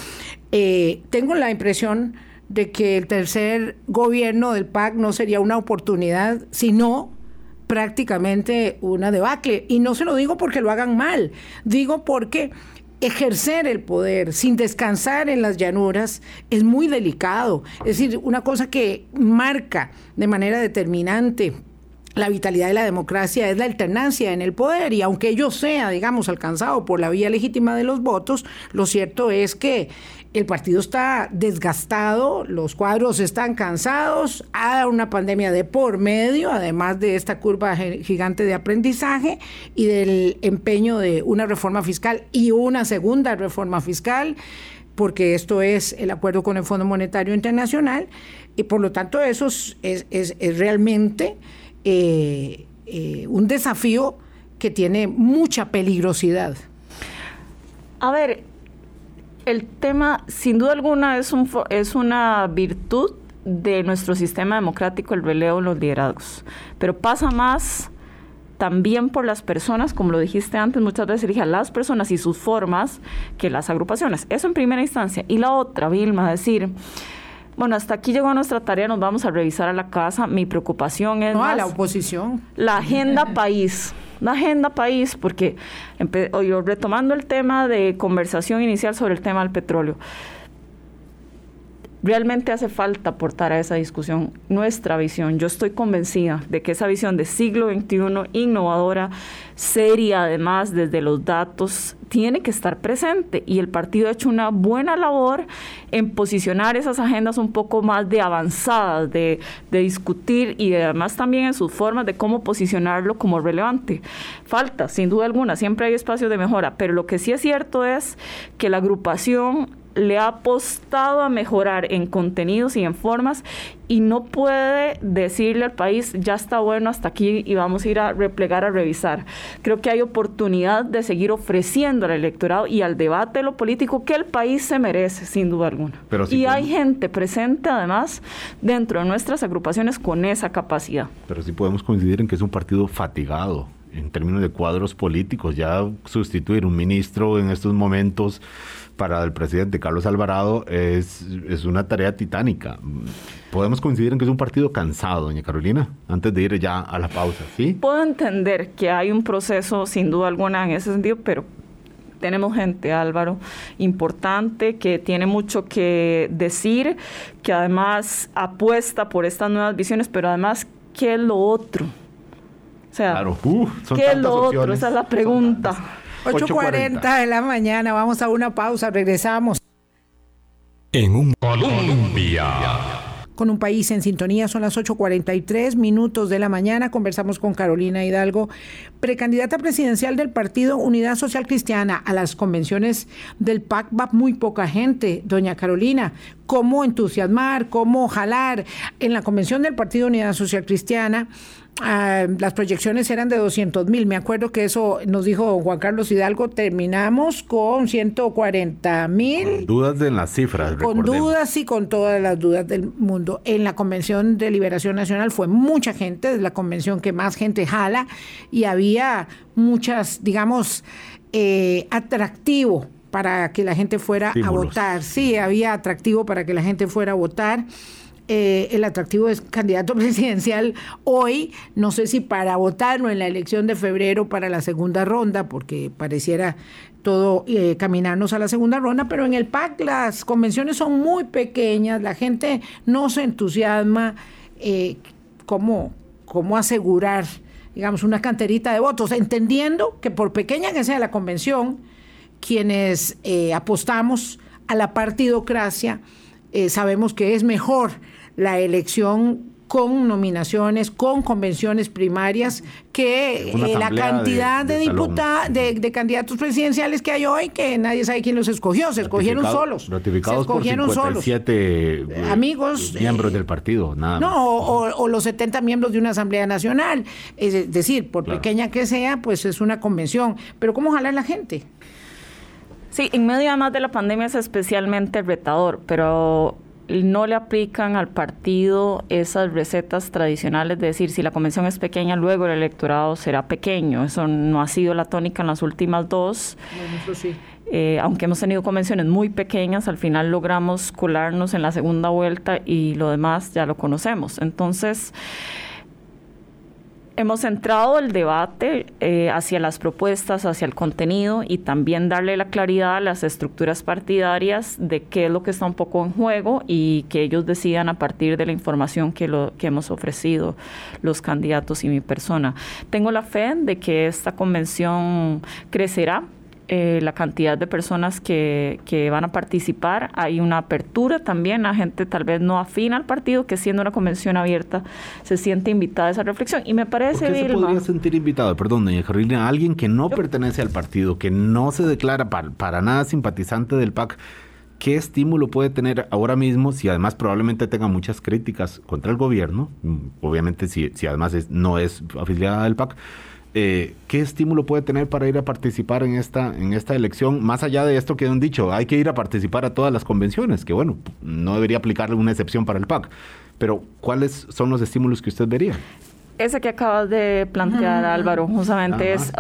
Eh, tengo la impresión de que el tercer gobierno del PAC no sería una oportunidad, sino prácticamente una debacle. Y no se lo digo porque lo hagan mal, digo porque ejercer el poder sin descansar en las llanuras es muy delicado. Es decir, una cosa que marca de manera determinante la vitalidad de la democracia es la alternancia en el poder y aunque ello sea, digamos, alcanzado por la vía legítima de los votos, lo cierto es que el partido está desgastado, los cuadros están cansados, hay una pandemia de por medio, además de esta curva gigante de aprendizaje y del empeño de una reforma fiscal y una segunda reforma fiscal porque esto es el acuerdo con el Fondo Monetario Internacional, y por lo tanto eso es, es, es realmente eh, eh, un desafío que tiene mucha peligrosidad. A ver, el tema, sin duda alguna, es, un, es una virtud de nuestro sistema democrático, el relevo en los liderazgos, pero pasa más también por las personas, como lo dijiste antes, muchas veces dije a las personas y sus formas que las agrupaciones. Eso en primera instancia. Y la otra, Vilma, decir, bueno, hasta aquí llegó nuestra tarea, nos vamos a revisar a la casa. Mi preocupación es... No, a la oposición. La agenda país. La agenda país, porque yo retomando el tema de conversación inicial sobre el tema del petróleo realmente hace falta aportar a esa discusión nuestra visión. Yo estoy convencida de que esa visión de siglo XXI, innovadora, seria, además desde los datos, tiene que estar presente y el partido ha hecho una buena labor en posicionar esas agendas un poco más de avanzadas, de, discutir y además también en sus formas de cómo posicionarlo como relevante. Falta, sin duda alguna, siempre hay espacios de mejora, pero lo que sí es cierto es que la agrupación le ha apostado a mejorar en contenidos y en formas y no puede decirle al país, ya está bueno hasta aquí y vamos a ir a replegar, a revisar. Creo que hay oportunidad de seguir ofreciendo al electorado y al debate de lo político que el país se merece, sin duda alguna. y hay gente presente, además, dentro de nuestras agrupaciones con esa capacidad. Pero sí podemos coincidir en que es un partido fatigado en términos de cuadros políticos. Ya sustituir un ministro en estos momentos para el presidente Carlos Alvarado es, es una tarea titánica. Podemos coincidir en que es un partido cansado, doña Carolina, antes de ir ya a la pausa, ¿sí? Puedo entender que hay un proceso, sin duda alguna, en ese sentido, pero tenemos gente, Álvaro, importante, que tiene mucho que decir, que además apuesta por estas nuevas visiones, pero además, ¿qué es lo otro? O sea, ¿qué es lo otro? Esa es la pregunta. 8.40 de la mañana, vamos a una pausa, regresamos. En un Colombia. Con un país en sintonía, son las 8.43 minutos de la mañana. Conversamos con Carolina Hidalgo, precandidata presidencial del partido Unidad Social Cristiana. A las convenciones del PAC va muy poca gente, doña Carolina. ¿Cómo entusiasmar? ¿Cómo jalar? En la convención del partido Unidad Social Cristiana Ah, las proyecciones eran de 200 mil. Me acuerdo que eso nos dijo Juan Carlos Hidalgo. Terminamos con 140 mil. Dudas de las cifras. Con dudas y con todas las dudas del mundo. En la Convención de Liberación Nacional fue mucha gente, es la convención que más gente jala y había muchas, digamos, eh, atractivo para que la gente fuera a votar. Sí, había atractivo para que la gente fuera a votar. Eh, el atractivo es candidato presidencial hoy, no sé si para votarlo en la elección de febrero para la segunda ronda, porque pareciera todo eh, caminarnos a la segunda ronda, pero en el PAC las convenciones son muy pequeñas, la gente no se entusiasma, eh, ¿cómo, ¿cómo asegurar, digamos, una canterita de votos? Entendiendo que por pequeña que sea la convención, quienes apostamos a la partidocracia, sabemos que es mejor la elección con nominaciones, con convenciones primarias, que eh, la cantidad de, diputados, de, candidatos presidenciales que hay hoy, que nadie sabe quién los escogió, se escogieron solos. Ratificados se escogieron por eh, amigos. Miembros del partido, nada No, o, los 70 miembros de una Asamblea Nacional. Es decir, por pequeña que sea, pues es una convención. Pero ¿cómo jalar la gente? Sí, en medio además de la pandemia es especialmente retador, pero no le aplican al partido esas recetas tradicionales de decir si la convención es pequeña, luego el electorado será pequeño. Eso no ha sido la tónica en las últimas dos. Eh, aunque hemos tenido convenciones muy pequeñas, al final logramos colarnos en la segunda vuelta y lo demás ya lo conocemos. Entonces, hemos centrado el debate eh, hacia las propuestas, hacia el contenido y también darle la claridad a las estructuras partidarias de qué es lo que está un poco en juego y que ellos decidan a partir de la información que, lo, que hemos ofrecido los candidatos y mi persona. Tengo la fe de que esta convención crecerá eh, la cantidad de personas que, que, van a participar. Hay una apertura también a gente tal vez no afina al partido, que siendo una convención abierta se siente invitada a esa reflexión. Y me parece, ¿Por qué se podría sentir invitado? Perdón, doña Carolina, alguien que no pertenece al partido, que no se declara para, para nada simpatizante del PAC, ¿qué estímulo puede tener ahora mismo si además probablemente tenga muchas críticas contra el gobierno? Mm, obviamente si, si además no es afiliada del PAC eh, ¿qué estímulo puede tener para ir a participar en esta, en esta elección? Más allá de esto que han dicho, hay que ir a participar a todas las convenciones, que bueno, no debería aplicarle una excepción para el PAC. Pero, ¿cuáles son los estímulos que usted vería? Ese que acabas de plantear, Álvaro, justamente es,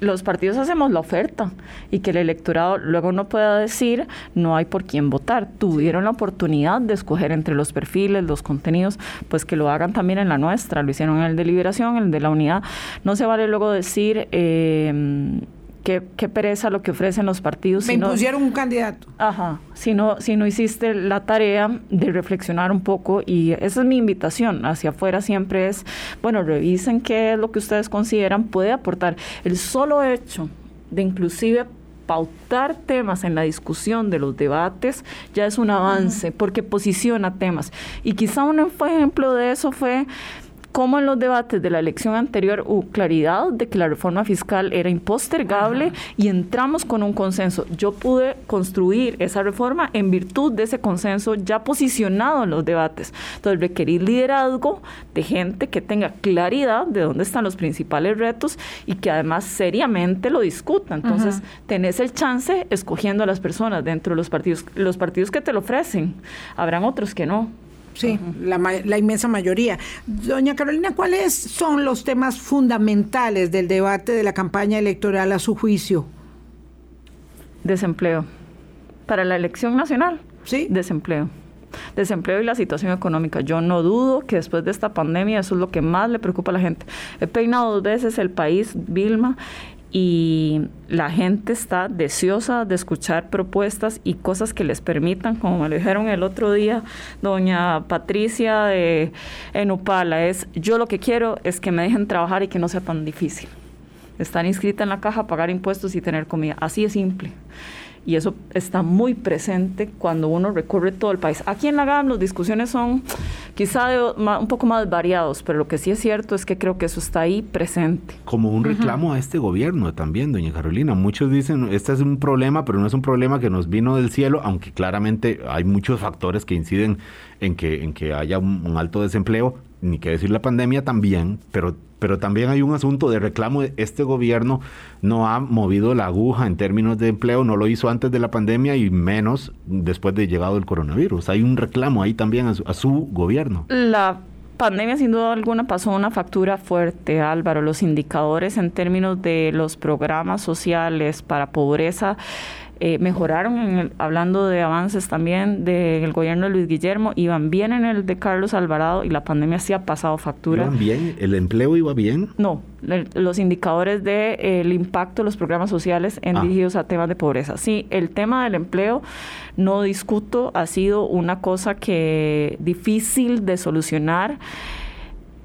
los partidos hacemos la oferta y que el electorado luego no pueda decir no hay por quién votar. Tuvieron la oportunidad de escoger entre los perfiles, los contenidos, pues que lo hagan también en la nuestra. Lo hicieron en el de liberación, en el de la unidad. No se vale luego decir... Eh, qué, pereza lo que ofrecen los partidos. Me impusieron un candidato. Ajá, si no, si no hiciste la tarea de reflexionar un poco y esa es mi invitación hacia afuera siempre es, bueno, revisen qué es lo que ustedes consideran puede aportar. El solo hecho de inclusive pautar temas en la discusión de los debates ya es un avance porque posiciona temas. Y quizá un ejemplo de eso fue como en los debates de la elección anterior hubo claridad de que la reforma fiscal era impostergable y entramos con un consenso. Yo pude construir esa reforma en virtud de ese consenso ya posicionado en los debates. Entonces, requerir liderazgo de gente que tenga claridad de dónde están los principales retos y que además seriamente lo discuta. Entonces, tenés el chance escogiendo a las personas dentro de los partidos, los partidos que te lo ofrecen. Habrán otros que no. Sí, la, la, inmensa mayoría. Doña Carolina, ¿cuáles son los temas fundamentales del debate de la campaña electoral a su juicio? Desempleo. Para la elección nacional, sí. Desempleo. Desempleo y la situación económica. Yo no dudo que después de esta pandemia eso es lo que más le preocupa a la gente. He peinado dos veces el país, Vilma, y la gente está deseosa de escuchar propuestas y cosas que les permitan, como me lo dijeron el otro día, doña Patricia de Enupala, es yo lo que quiero es que me dejen trabajar y que no sea tan difícil. Estar inscrita en la caja, pagar impuestos y tener comida. Así es simple y eso está muy presente cuando uno recorre todo el país. Aquí en la GAM las discusiones son quizá un poco más variados, pero lo que sí es cierto es que creo que eso está ahí presente. Como un reclamo a este gobierno también, doña Carolina. Muchos dicen, este es un problema, pero no es un problema que nos vino del cielo, aunque claramente hay muchos factores que inciden en que, en que haya un alto desempleo, ni que decir la pandemia también, pero pero también hay un asunto de reclamo. Este gobierno no ha movido la aguja en términos de empleo, no lo hizo antes de la pandemia y menos después de llegado el coronavirus. Hay un reclamo ahí también a su, gobierno. La pandemia sin duda alguna pasó una factura fuerte, Álvaro. Los indicadores en términos de los programas sociales para pobreza eh, mejoraron, hablando de avances también del gobierno de Luis Guillermo, iban bien en el de Carlos Alvarado y la pandemia sí ha pasado factura. ¿Iban bien? ¿El empleo iba bien? No, los indicadores del de, el impacto de los programas sociales en ah. dirigidos a temas de pobreza. Sí, el tema del empleo, no discuto, ha sido una cosa que difícil de solucionar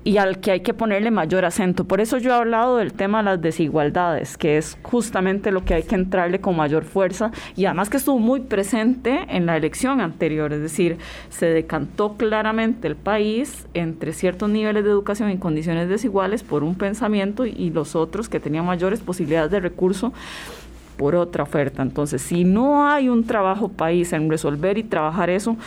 y al que hay que ponerle mayor acento. Por eso yo he hablado del tema de las desigualdades, que es justamente lo que hay que entrarle con mayor fuerza y además que estuvo muy presente en la elección anterior, es decir, se decantó claramente el país entre ciertos niveles de educación en condiciones desiguales por un pensamiento y los otros que tenían mayores posibilidades de recurso por otra oferta. Entonces, si no hay un trabajo país en resolver y trabajar eso,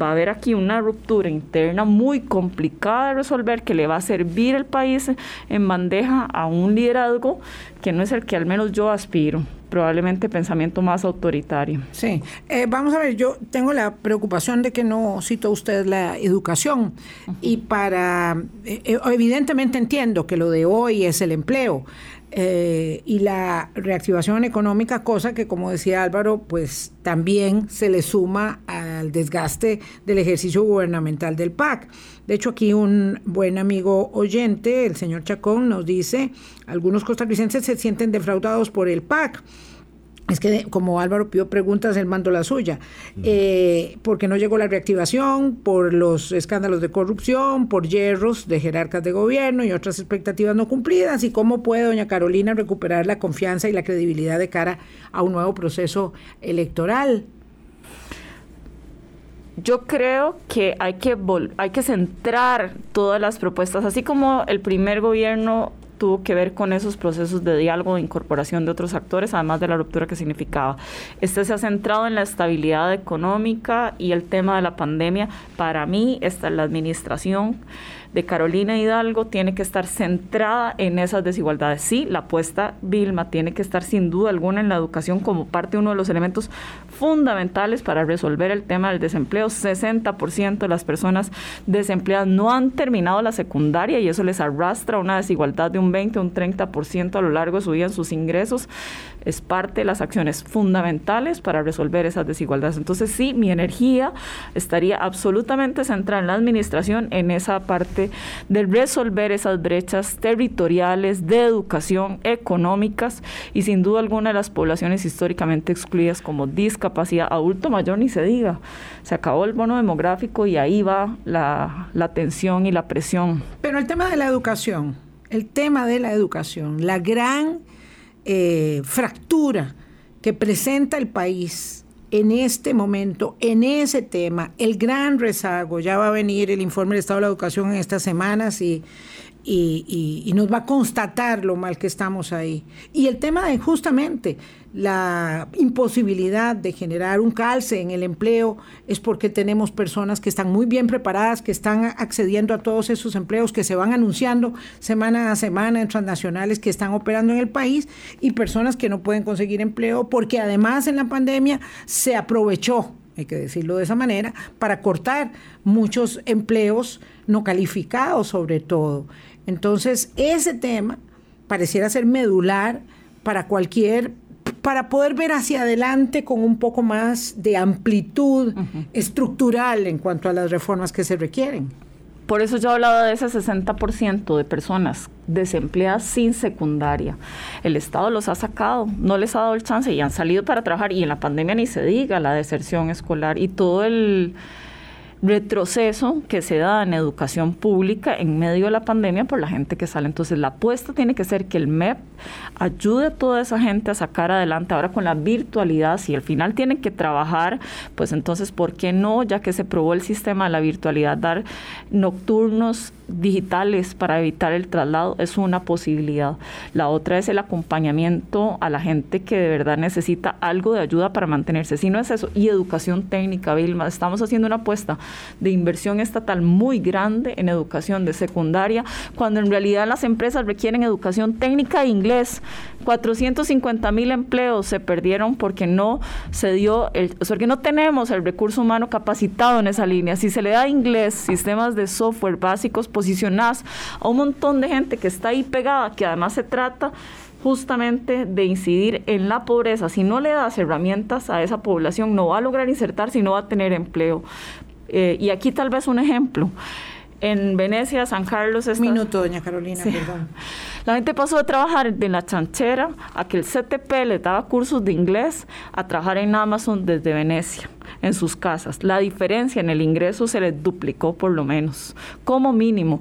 va a haber aquí una ruptura interna muy complicada de resolver que le va a servir el país en bandeja a un liderazgo que no es el que al menos yo aspiro probablemente pensamiento más autoritario. Sí, eh, vamos a ver, yo tengo la preocupación de que no citó usted la educación y para, eh, eh, evidentemente entiendo que lo de hoy es el empleo, eh, y la reactivación económica, cosa que como decía Álvaro, pues también se le suma al desgaste del ejercicio gubernamental del PAC. De hecho, aquí un buen amigo oyente, el señor Chacón, nos dice, algunos costarricenses se sienten defraudados por el PAC. Es que como Álvaro pidió preguntas, él mandó la suya. Eh, porque no llegó la reactivación, por los escándalos de corrupción, por hierros de jerarcas de gobierno y otras expectativas no cumplidas. ¿Y cómo puede doña Carolina recuperar la confianza y la credibilidad de cara a un nuevo proceso electoral? Yo creo que hay que, hay que centrar todas las propuestas, así como el primer gobierno tuvo que ver con esos procesos de diálogo, de incorporación de otros actores, además de la ruptura que significaba. Este se ha centrado en la estabilidad económica y el tema de la pandemia. Para mí, esta es la administración de Carolina Hidalgo tiene que estar centrada en esas desigualdades. Sí, la apuesta Vilma tiene que estar sin duda alguna en la educación como parte de uno de los elementos fundamentales para resolver el tema del desempleo. 60% de las personas desempleadas no han terminado la secundaria y eso les arrastra una desigualdad de un 20 o un 30% a lo largo de su vida en sus ingresos. Es parte de las acciones fundamentales para resolver esas desigualdades. Entonces sí, mi energía estaría absolutamente centrada en la administración en esa parte de resolver esas brechas territoriales de educación económicas y sin duda alguna de las poblaciones históricamente excluidas como discapacidad, adulto mayor ni se diga. Se acabó el bono demográfico y ahí va la, la tensión y la presión. Pero el tema de la educación, el tema de la educación, la gran eh, fractura que presenta el país en este momento, en ese tema, el gran rezago, ya va a venir el informe del Estado de la Educación en estas semanas y, y, nos va a constatar lo mal que estamos ahí. Y el tema de justamente la imposibilidad de generar un calce en el empleo es porque tenemos personas que están muy bien preparadas, que están accediendo a todos esos empleos que se van anunciando semana a semana en transnacionales que están operando en el país y personas que no pueden conseguir empleo porque además en la pandemia se aprovechó hay que decirlo de esa manera, para cortar muchos empleos no calificados sobre todo. Entonces, ese tema pareciera ser medular para cualquier para poder ver hacia adelante con un poco más de amplitud estructural en cuanto a las reformas que se requieren. Por eso yo hablaba de ese 60% de personas desempleadas sin secundaria. El Estado los ha sacado, no les ha dado el chance y han salido para trabajar y en la pandemia ni se diga la deserción escolar y todo el retroceso que se da en educación pública en medio de la pandemia por la gente que sale. Entonces la apuesta tiene que ser que el MEP ayude a toda esa gente a sacar adelante ahora con la virtualidad. Si al final tienen que trabajar, pues entonces, ¿por qué no? Ya que se probó el sistema de la virtualidad, dar nocturnos digitales para evitar el traslado es una posibilidad. La otra es el acompañamiento a la gente que de verdad necesita algo de ayuda para mantenerse. Si no es eso, y educación técnica, Vilma, estamos haciendo una apuesta de inversión estatal muy grande en educación de secundaria, cuando en realidad las empresas requieren educación técnica e inglés. 450 mil empleos se perdieron porque no se dio, el, porque no tenemos el recurso humano capacitado en esa línea. Si se le da inglés, sistemas de software básicos, posicionadas a un montón de gente que está ahí pegada, que además se trata justamente de incidir en la pobreza. Si no le das herramientas a esa población, no va a lograr insertarse y no va a tener empleo. Eh, y aquí tal vez un ejemplo. En Venecia, San Carlos... Un minuto, doña Carolina, perdón. La gente pasó de trabajar en la chanchera a que el CTP les daba cursos de inglés a trabajar en Amazon desde Venecia. En sus casas. La diferencia en el ingreso se les duplicó por lo menos, como mínimo.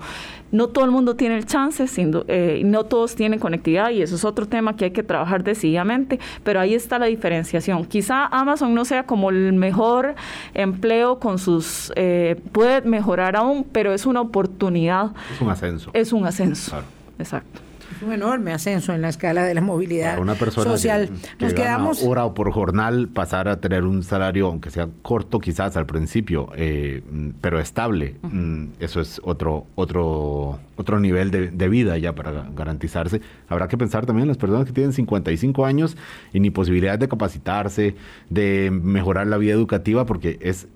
No todo el mundo tiene el chance, eh, no todos tienen conectividad y eso es otro tema que hay que trabajar decididamente, pero ahí está la diferenciación. Quizá Amazon no sea como el mejor empleo con sus... Eh, puede mejorar aún, pero es una oportunidad. Es un ascenso. Es un ascenso. Exacto un enorme ascenso en la escala de la movilidad una persona social. Nos quedamos hora o por jornal pasar a tener un salario, aunque sea corto quizás al principio, eh, pero estable. Mm, eso es otro otro otro nivel de, de, vida ya para garantizarse. Habrá que pensar también en las personas que tienen 55 años y ni posibilidades de capacitarse, de mejorar la vida educativa, porque es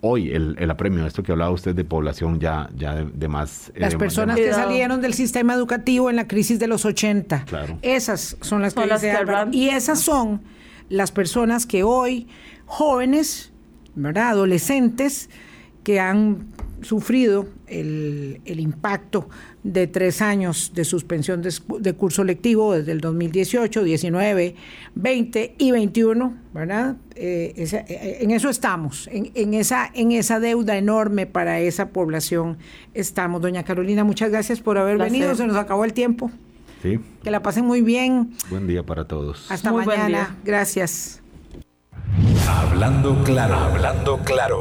hoy el, el, apremio, esto que hablaba usted de población ya, ya de, más... Eh, las personas que salieron del sistema educativo en la crisis de los 80. Claro. Esas son las que, dice Y esas son las personas que hoy, jóvenes, ¿verdad? Adolescentes, que han sufrido el, el, impacto de tres años de suspensión de, curso lectivo desde el 2018, 19, 20 y 21, ¿verdad? Eh, eh, en eso estamos, en, esa, en esa deuda enorme para esa población estamos. Doña Carolina, muchas gracias por haber venido, se nos acabó el tiempo. Sí. Que la pasen muy bien. Buen día para todos. Hasta mañana. Gracias. Hablando claro, hablando claro.